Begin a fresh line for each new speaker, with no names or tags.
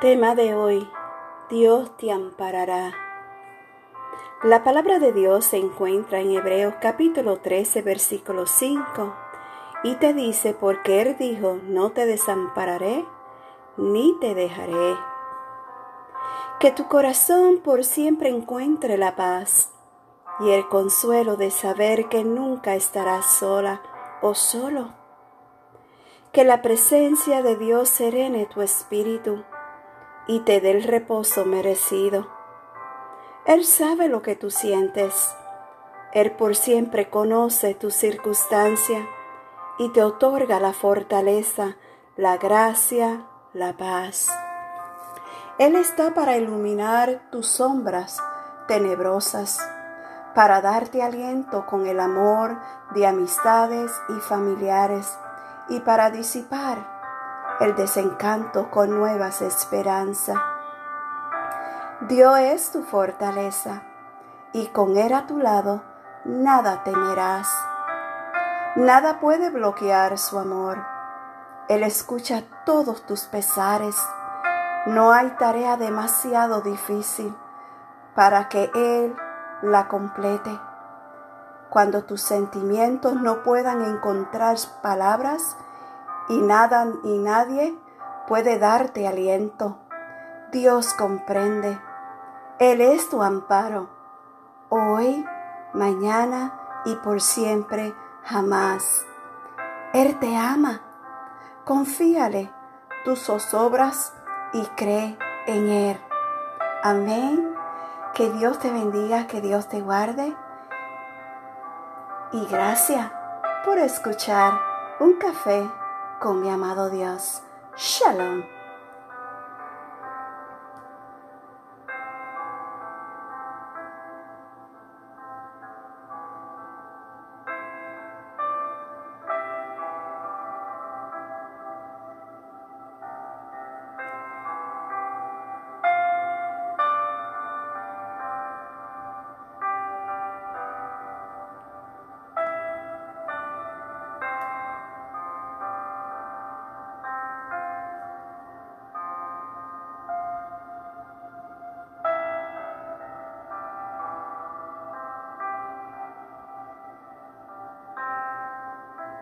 Tema de hoy, Dios te amparará. La palabra de Dios se encuentra en Hebreos capítulo 13, versículo 5, y te dice, porque Él dijo, no te desampararé, ni te dejaré. Que tu corazón por siempre encuentre la paz y el consuelo de saber que nunca estarás sola o solo. Que la presencia de Dios serene tu espíritu y te dé el reposo merecido. Él sabe lo que tú sientes. Él por siempre conoce tu circunstancia y te otorga la fortaleza, la gracia, la paz. Él está para iluminar tus sombras tenebrosas, para darte aliento con el amor de amistades y familiares y para disipar el desencanto con nuevas esperanzas. Dios es tu fortaleza y con Él a tu lado nada temerás. Nada puede bloquear su amor. Él escucha todos tus pesares. No hay tarea demasiado difícil para que Él la complete. Cuando tus sentimientos no puedan encontrar palabras, y nada y nadie puede darte aliento. Dios comprende. Él es tu amparo, hoy, mañana y por siempre, jamás. Él te ama. Confíale tus zozobras y cree en Él. Amén. Que Dios te bendiga, que Dios te guarde. Y gracias por escuchar un café con mi amado Dios. Shalom.